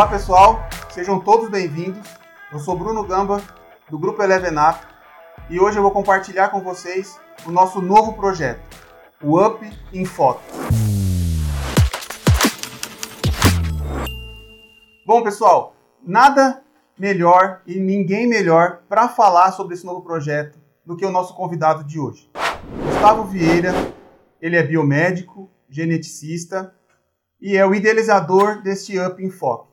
Olá pessoal, sejam todos bem-vindos. Eu sou Bruno Gamba, do Grupo Eleven Up, e hoje eu vou compartilhar com vocês o nosso novo projeto, o Up em Foto. Bom pessoal, nada melhor e ninguém melhor para falar sobre esse novo projeto do que o nosso convidado de hoje. Gustavo Vieira, ele é biomédico, geneticista e é o idealizador deste Up em Foco.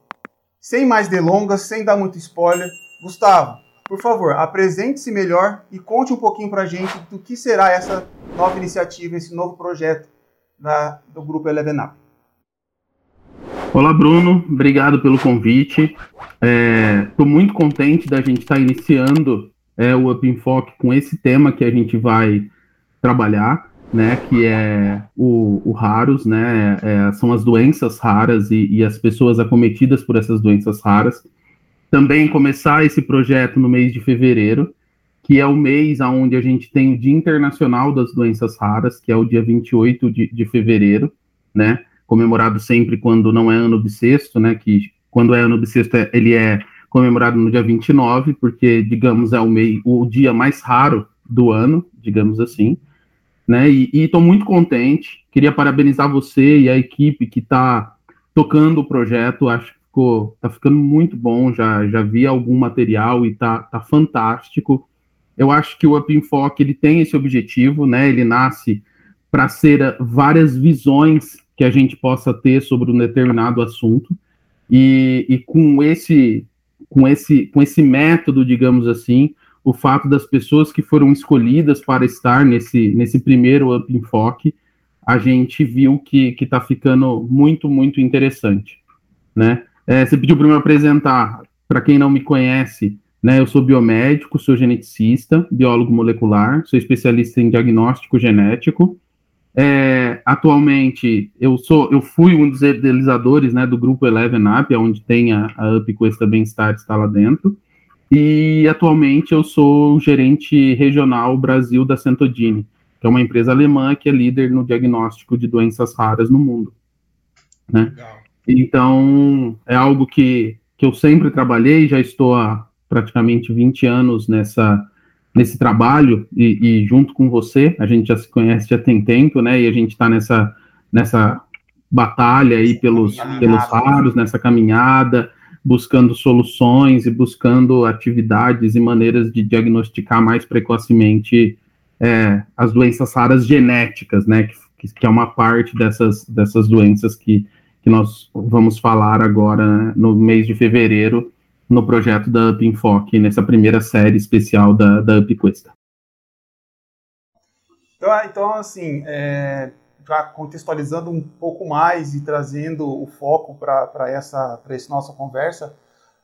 Sem mais delongas, sem dar muito spoiler, Gustavo, por favor, apresente-se melhor e conte um pouquinho para a gente do que será essa nova iniciativa, esse novo projeto da, do Grupo Eleven Up. Olá, Bruno. Obrigado pelo convite. Estou é, muito contente da gente estar tá iniciando é, o Up Enfoque com esse tema que a gente vai trabalhar, né? Que é o, o raros, né? É, são as doenças raras e, e, as pessoas acometidas por essas doenças raras. Também começar esse projeto no mês de fevereiro, que é o mês onde a gente tem o Dia Internacional das Doenças Raras, que é o dia 28 de, de fevereiro, né? comemorado sempre quando não é ano bissexto, né? Que quando é ano bissexto é, ele é comemorado no dia 29, porque, digamos, é o, meio, o dia mais raro do ano, digamos assim. Né? E estou muito contente. Queria parabenizar você e a equipe que está tocando o projeto. Acho que ficou, tá ficando muito bom. Já, já vi algum material e tá, tá fantástico. Eu acho que o Up Enfoque ele tem esse objetivo, né? Ele nasce para ser várias visões que a gente possa ter sobre um determinado assunto e, e com esse com esse com esse método, digamos assim, o fato das pessoas que foram escolhidas para estar nesse nesse primeiro up enfoque, a gente viu que está ficando muito muito interessante, né? É, você pediu para me apresentar, para quem não me conhece, né? Eu sou biomédico, sou geneticista, biólogo molecular, sou especialista em diagnóstico genético é, atualmente, eu sou, eu fui um dos idealizadores né, do grupo Eleven Up, onde tem a, a Up Cuesta Bem-Estar está lá dentro. E atualmente eu sou gerente regional Brasil da Centodine, que é uma empresa alemã que é líder no diagnóstico de doenças raras no mundo. Né? Então, é algo que, que eu sempre trabalhei, já estou há praticamente 20 anos nessa, nesse trabalho e, e, junto com você, a gente já se conhece já tem tempo, né? E a gente está nessa, nessa batalha aí pelos, pelos raros, nessa caminhada, buscando soluções e buscando atividades e maneiras de diagnosticar mais precocemente é, as doenças raras genéticas, né? Que, que é uma parte dessas, dessas doenças que, que nós vamos falar agora né, no mês de fevereiro, no projeto da Up Enfoque, nessa primeira série especial da, da Up Questa. Então, é, então assim, é, já contextualizando um pouco mais e trazendo o foco para essa, essa nossa conversa,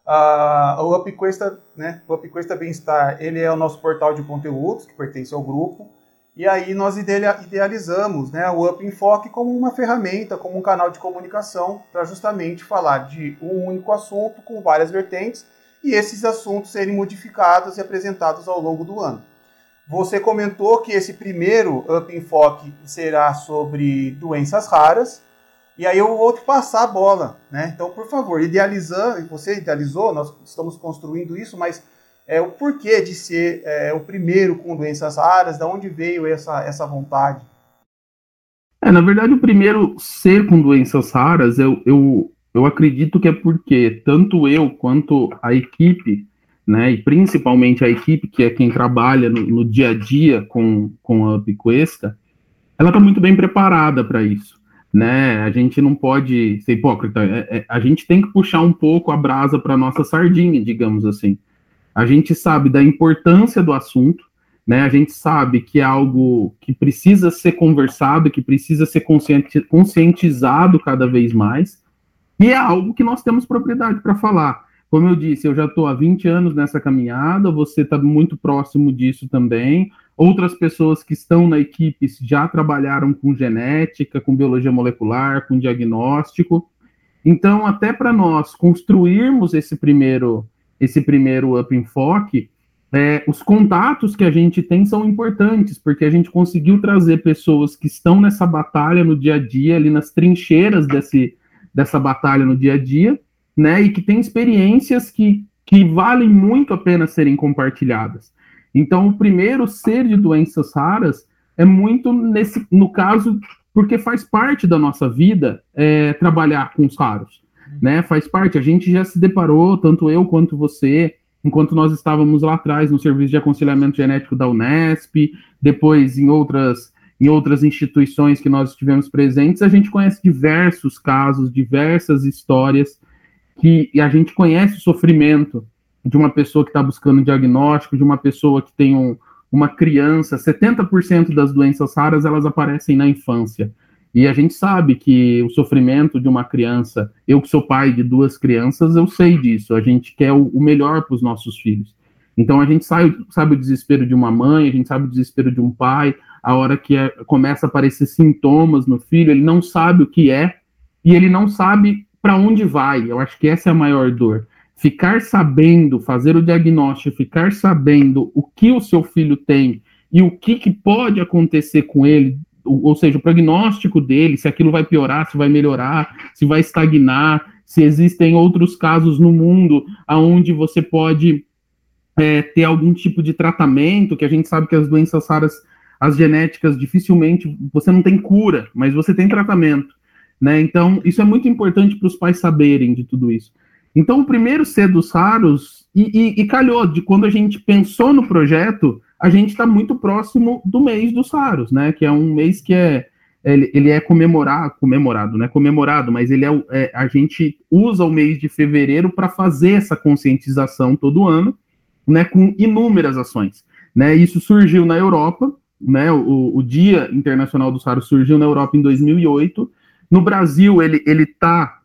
uh, o UpQuesta, né, UpQuesta Bem-Estar, ele é o nosso portal de conteúdos que pertence ao grupo, e aí nós idealizamos né, o Up Enfoque como uma ferramenta, como um canal de comunicação para justamente falar de um único assunto com várias vertentes e esses assuntos serem modificados e apresentados ao longo do ano. Você comentou que esse primeiro Up Enfoque será sobre doenças raras, e aí eu vou te passar a bola, né? Então, por favor, idealizando, você idealizou, nós estamos construindo isso, mas é, o porquê de ser é, o primeiro com doenças raras, da onde veio essa, essa vontade? É, na verdade, o primeiro ser com doenças raras, eu, eu, eu acredito que é porque tanto eu quanto a equipe, né, e principalmente a equipe, que é quem trabalha no, no dia a dia com, com a Picuesta, ela está muito bem preparada para isso. Né? A gente não pode ser hipócrita, é, é, a gente tem que puxar um pouco a brasa para nossa sardinha, digamos assim. A gente sabe da importância do assunto, né? A gente sabe que é algo que precisa ser conversado, que precisa ser conscienti conscientizado cada vez mais, e é algo que nós temos propriedade para falar. Como eu disse, eu já estou há 20 anos nessa caminhada, você está muito próximo disso também. Outras pessoas que estão na equipe já trabalharam com genética, com biologia molecular, com diagnóstico. Então, até para nós construirmos esse primeiro esse primeiro up enfoque, é, os contatos que a gente tem são importantes, porque a gente conseguiu trazer pessoas que estão nessa batalha no dia a dia, ali nas trincheiras desse, dessa batalha no dia a dia, né, e que tem experiências que, que valem muito a pena serem compartilhadas. Então, o primeiro ser de doenças raras é muito nesse, no caso, porque faz parte da nossa vida é, trabalhar com os raros, né? Faz parte. A gente já se deparou, tanto eu quanto você, enquanto nós estávamos lá atrás no serviço de aconselhamento genético da Unesp, depois em outras em outras instituições que nós estivemos presentes, a gente conhece diversos casos, diversas histórias que e a gente conhece o sofrimento de uma pessoa que está buscando diagnóstico, de uma pessoa que tem um, uma criança, 70% das doenças raras elas aparecem na infância. E a gente sabe que o sofrimento de uma criança, eu que sou pai de duas crianças, eu sei disso. A gente quer o, o melhor para os nossos filhos. Então a gente sabe, sabe o desespero de uma mãe, a gente sabe o desespero de um pai, a hora que é, começa a aparecer sintomas no filho, ele não sabe o que é e ele não sabe para onde vai. Eu acho que essa é a maior dor ficar sabendo, fazer o diagnóstico, ficar sabendo o que o seu filho tem e o que, que pode acontecer com ele, ou seja, o prognóstico dele, se aquilo vai piorar, se vai melhorar, se vai estagnar, se existem outros casos no mundo onde você pode é, ter algum tipo de tratamento, que a gente sabe que as doenças raras, as genéticas, dificilmente você não tem cura, mas você tem tratamento. Né? Então, isso é muito importante para os pais saberem de tudo isso. Então, o primeiro C dos raros, e, e, e, calhou, de quando a gente pensou no projeto, a gente está muito próximo do mês dos raros, né? Que é um mês que é. Ele, ele é comemorado, comemorado, né? Comemorado, mas ele é, é a gente usa o mês de fevereiro para fazer essa conscientização todo ano, né? Com inúmeras ações, né? Isso surgiu na Europa, né? O, o Dia Internacional dos Raros surgiu na Europa em 2008. No Brasil, ele está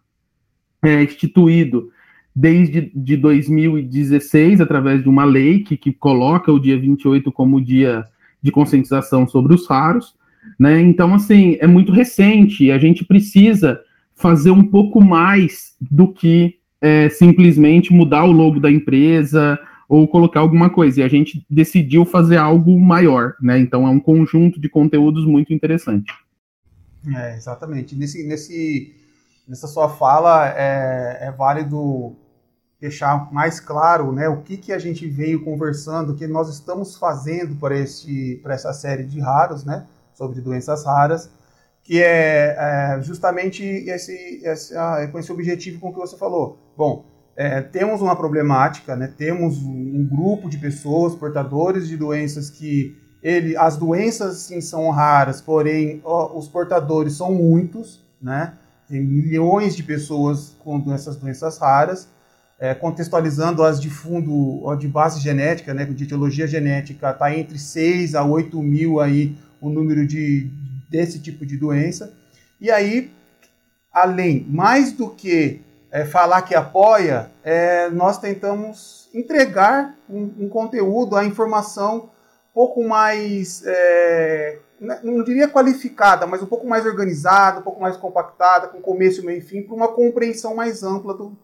é, instituído desde de 2016, através de uma lei que, que coloca o dia 28 como dia de conscientização sobre os raros, né? Então, assim, é muito recente e a gente precisa fazer um pouco mais do que é, simplesmente mudar o logo da empresa ou colocar alguma coisa. E a gente decidiu fazer algo maior, né? Então, é um conjunto de conteúdos muito interessante. É, exatamente. Nesse, nesse, nessa sua fala, é, é válido deixar mais claro né, o que, que a gente veio conversando, o que nós estamos fazendo para, este, para essa série de raros, né, sobre doenças raras, que é, é justamente esse, esse, ah, com esse objetivo com que você falou. Bom, é, temos uma problemática, né, temos um grupo de pessoas portadores de doenças que ele, as doenças sim são raras, porém ó, os portadores são muitos, né? Tem milhões de pessoas com essas doenças raras é, contextualizando as de fundo, de base genética, né, de etiologia genética, está entre 6 a 8 mil aí o número de, desse tipo de doença. E aí, além, mais do que é, falar que apoia, é, nós tentamos entregar um, um, conteúdo, a informação pouco mais, é, né, não diria qualificada, mas um pouco mais organizada, um pouco mais compactada, com começo, meio e fim, para uma compreensão mais ampla do,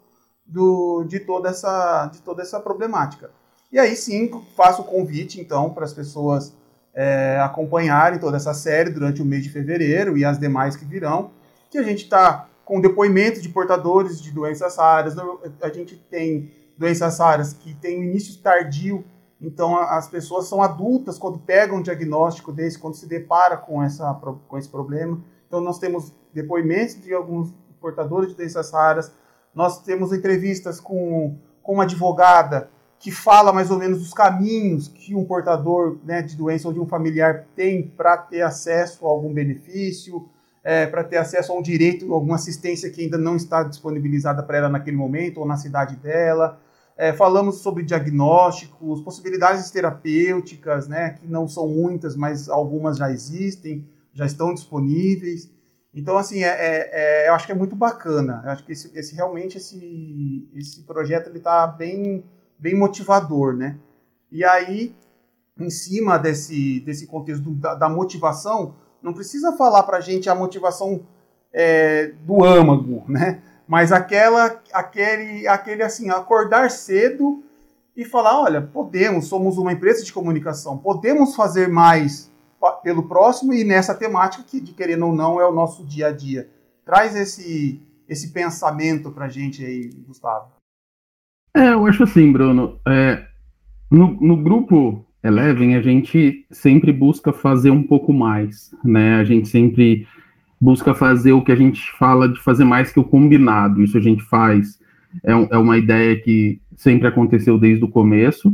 do, de, toda essa, de toda essa problemática. E aí sim, faço o convite então para as pessoas é, acompanharem toda essa série durante o mês de fevereiro e as demais que virão, que a gente está com depoimentos de portadores de doenças raras, a gente tem doenças raras que têm um início tardio, então as pessoas são adultas quando pegam um diagnóstico desse, quando se depara com, essa, com esse problema. Então nós temos depoimentos de alguns portadores de doenças raras, nós temos entrevistas com, com uma advogada que fala mais ou menos os caminhos que um portador né, de doença ou de um familiar tem para ter acesso a algum benefício, é, para ter acesso a um direito, alguma assistência que ainda não está disponibilizada para ela naquele momento ou na cidade dela. É, falamos sobre diagnósticos, possibilidades terapêuticas, né, que não são muitas, mas algumas já existem, já estão disponíveis. Então, assim, é, é, é, eu acho que é muito bacana. Eu acho que esse, esse realmente esse, esse projeto ele está bem, bem motivador, né? E aí, em cima desse, desse contexto da, da motivação, não precisa falar para a gente a motivação é, do âmago, né? Mas aquela, aquele, aquele assim, acordar cedo e falar, olha, podemos, somos uma empresa de comunicação, podemos fazer mais pelo próximo e nessa temática que, de querendo ou não, é o nosso dia a dia. Traz esse, esse pensamento para a gente aí, Gustavo? É, eu acho assim, Bruno. É, no, no grupo Eleven, a gente sempre busca fazer um pouco mais, né? A gente sempre busca fazer o que a gente fala de fazer mais que o combinado. Isso a gente faz. É, é uma ideia que sempre aconteceu desde o começo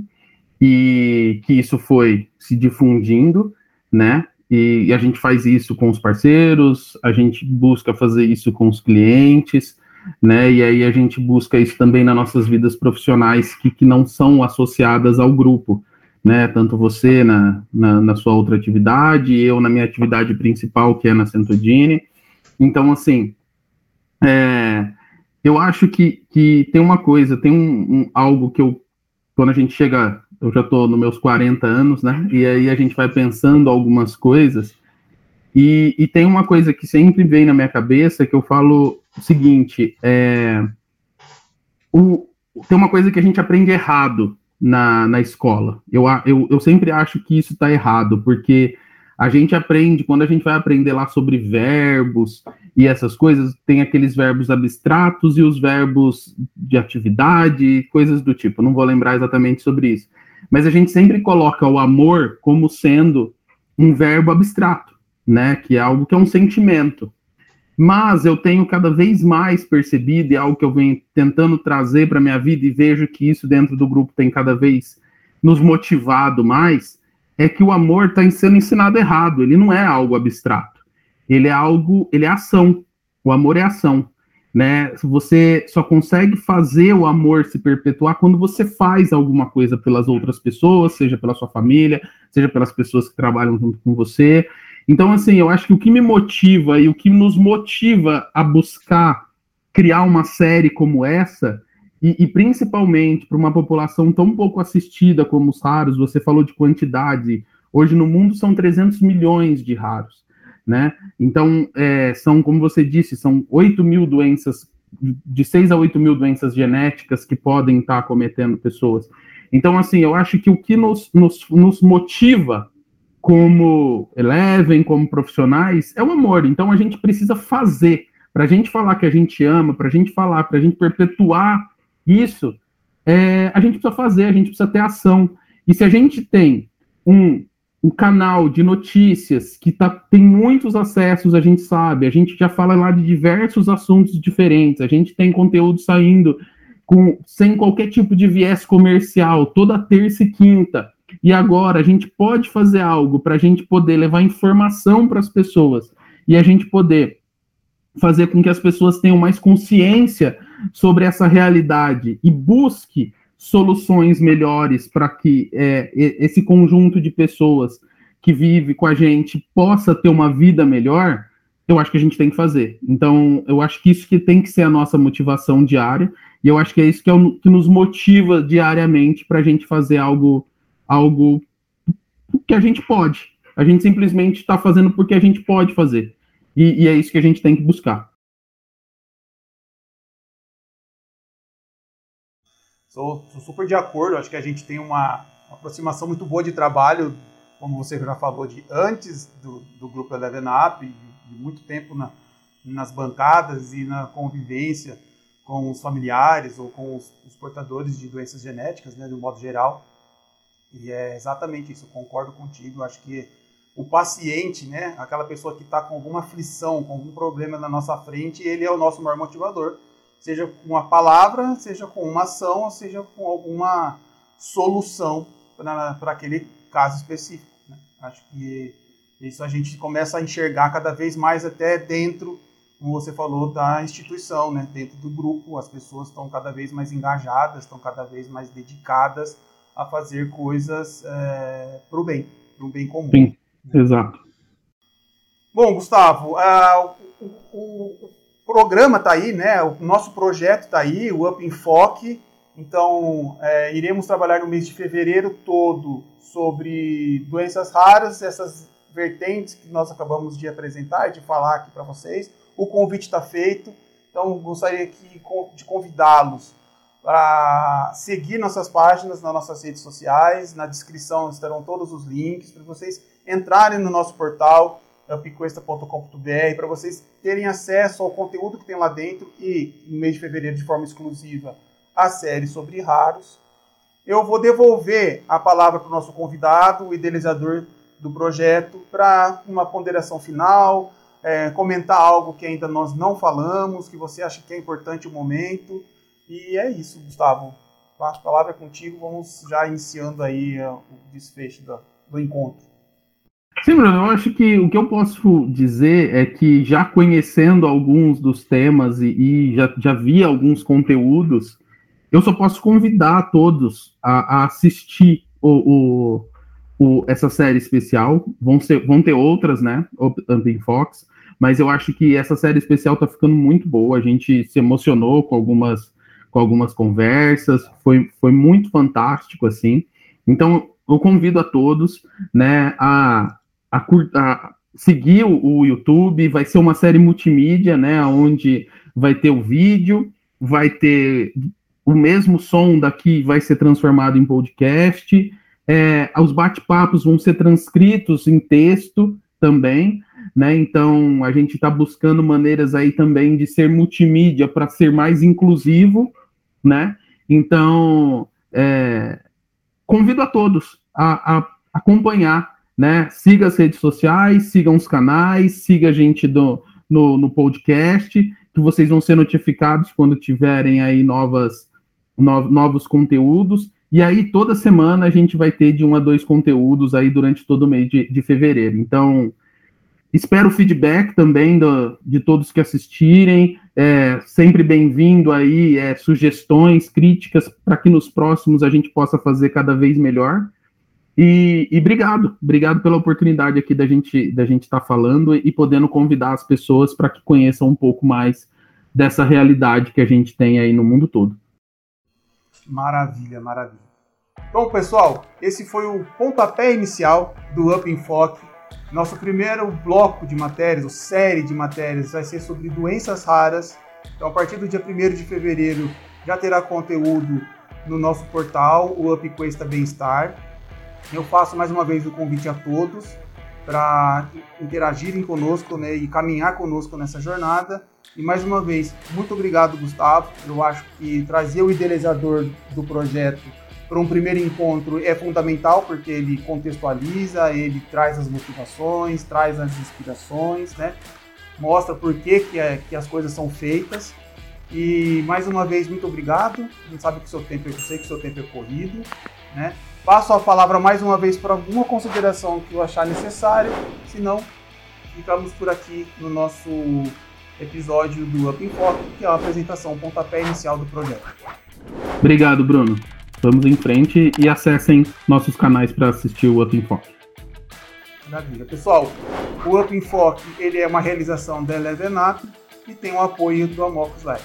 e que isso foi se difundindo, né? E, e, a gente faz isso com os parceiros, a gente busca fazer isso com os clientes, né? E aí a gente busca isso também nas nossas vidas profissionais que, que não são associadas ao grupo, né? Tanto você na, na, na sua outra atividade, eu na minha atividade principal, que é na Centodine. Então, assim, é, eu acho que, que tem uma coisa, tem um, um, algo que eu, quando a gente chega, eu já estou nos meus 40 anos, né? E aí a gente vai pensando algumas coisas, e, e tem uma coisa que sempre vem na minha cabeça que eu falo o seguinte: é, o, tem uma coisa que a gente aprende errado na, na escola. Eu, eu, eu sempre acho que isso está errado, porque a gente aprende, quando a gente vai aprender lá sobre verbos e essas coisas, tem aqueles verbos abstratos e os verbos de atividade, coisas do tipo. Não vou lembrar exatamente sobre isso. Mas a gente sempre coloca o amor como sendo um verbo abstrato, né? Que é algo que é um sentimento. Mas eu tenho cada vez mais percebido, e é algo que eu venho tentando trazer para minha vida, e vejo que isso dentro do grupo tem cada vez nos motivado mais, é que o amor está sendo ensinado errado. Ele não é algo abstrato. Ele é algo, ele é ação. O amor é ação. Né? Você só consegue fazer o amor se perpetuar quando você faz alguma coisa pelas outras pessoas, seja pela sua família, seja pelas pessoas que trabalham junto com você. Então, assim, eu acho que o que me motiva e o que nos motiva a buscar criar uma série como essa, e, e principalmente para uma população tão pouco assistida como os raros, você falou de quantidade, hoje no mundo são 300 milhões de raros, né? Então, é, são, como você disse, são 8 mil doenças, de 6 a 8 mil doenças genéticas que podem estar cometendo pessoas. Então, assim, eu acho que o que nos, nos, nos motiva como Eleven, como profissionais, é o amor. Então a gente precisa fazer. Para a gente falar que a gente ama, para a gente falar, para a gente perpetuar isso, é, a gente precisa fazer, a gente precisa ter ação. E se a gente tem um, um canal de notícias que tá, tem muitos acessos, a gente sabe, a gente já fala lá de diversos assuntos diferentes, a gente tem conteúdo saindo com, sem qualquer tipo de viés comercial, toda terça e quinta. E agora a gente pode fazer algo para a gente poder levar informação para as pessoas e a gente poder fazer com que as pessoas tenham mais consciência sobre essa realidade e busque soluções melhores para que é, esse conjunto de pessoas que vive com a gente possa ter uma vida melhor, eu acho que a gente tem que fazer. Então, eu acho que isso que tem que ser a nossa motivação diária, e eu acho que é isso que, é o, que nos motiva diariamente para a gente fazer algo algo que a gente pode. A gente simplesmente está fazendo porque a gente pode fazer. E, e, é isso que a gente tem que buscar. Sou, sou super de acordo. Acho que a gente tem uma, uma, aproximação muito boa de trabalho, como você já falou, de antes do, do grupo Eleven Up, de, muito tempo na, nas bancadas e na convivência com os familiares ou com os, os portadores de doenças genéticas, né, de um modo geral. E é exatamente isso, concordo contigo. Acho que o paciente, né, aquela pessoa que está com alguma aflição, com algum problema na nossa frente, ele é o nosso maior motivador. Seja com uma palavra, seja com uma ação, seja com alguma solução para aquele caso específico. Né? Acho que isso a gente começa a enxergar cada vez mais até dentro, como você falou, da instituição, né? dentro do grupo. As pessoas estão cada vez mais engajadas, estão cada vez mais dedicadas a fazer coisas é, para o bem, para o bem comum. Sim, exato. Bom, Gustavo, uh, o, o, programa está aí, né? O nosso projeto está aí, o Up Enfoque. Então, é, iremos trabalhar no mês de fevereiro todo sobre doenças raras, essas vertentes que nós acabamos de apresentar e de falar aqui para vocês. O convite está feito, então gostaria aqui de convidá-los para seguir nossas páginas nas nossas redes sociais. Na descrição estarão todos os links para vocês entrarem no nosso portal, upquesta.com.br para vocês terem acesso ao conteúdo que tem lá dentro e no mês de fevereiro de forma exclusiva a série sobre raros. Eu vou devolver a palavra para o nosso convidado, o idealizador do projeto, para uma ponderação final, é, comentar algo que ainda nós não falamos, que você acha que é importante o momento. E é isso, Gustavo. A palavra é contigo, vamos já iniciando aí é, o desfecho do, do encontro. Sim, Bruno, eu acho que o que eu posso dizer é que já conhecendo alguns dos temas e, e já, já vi alguns conteúdos, eu só posso convidar todos a, a assistir o, o, o, essa série especial. Vão, ser, vão ter outras, né? Open Fox, mas eu acho que essa série especial tá ficando muito boa. A gente se emocionou com algumas, com algumas conversas, foi, foi muito fantástico, assim. Então, eu convido a todos, né, a, a, a seguir o, o, YouTube, vai ser uma série multimídia, né, onde vai ter o vídeo, vai ter o mesmo som daqui vai ser transformado em podcast, é, os bate-papos vão ser transcritos em texto também, né? Então a gente está buscando maneiras aí também de ser multimídia para ser mais inclusivo, né? Então é, convido a todos a, a, acompanhar, né? Siga as redes sociais, sigam os canais, siga a gente do, no, no podcast, que vocês vão ser notificados quando tiverem aí novas, no, novos conteúdos. E aí, toda semana, a gente vai ter de um a dois conteúdos aí durante todo o mês de, de fevereiro. Então, espero o feedback também do, de todos que assistirem. É, sempre bem-vindo aí, é, sugestões, críticas, para que nos próximos a gente possa fazer cada vez melhor. E, e obrigado, obrigado pela oportunidade aqui da gente da gente estar tá falando e podendo convidar as pessoas para que conheçam um pouco mais dessa realidade que a gente tem aí no mundo todo. Maravilha, maravilha. Bom, pessoal, esse foi o pontapé inicial do Up Enfoque. Nosso primeiro bloco de matérias, ou série de matérias, vai ser sobre doenças raras. Então, a partir do dia 1 de fevereiro, já terá conteúdo no nosso portal, o Up Cuesta Bem-Estar. Eu faço mais uma vez o convite a todos para interagirem conosco né, e caminhar conosco nessa jornada. E mais uma vez, muito obrigado, Gustavo. Eu acho que trazer o idealizador do projeto para um primeiro encontro é fundamental, porque ele contextualiza, ele traz as motivações, traz as inspirações, né? mostra por que, que, é, que as coisas são feitas. E mais uma vez, muito obrigado. A gente sabe que o seu tempo, eu sei que o seu tempo é corrido, né? Passo a palavra mais uma vez para alguma consideração que eu achar necessário, senão ficamos por aqui no nosso episódio do Up Foco, que é a apresentação, o pontapé inicial do projeto. Obrigado, Bruno. Vamos em frente e acessem nossos canais para assistir o Up Foco. Maravilha. Pessoal, o Up Foco ele é uma realização da Elevenap e tem o apoio do Amocos Live.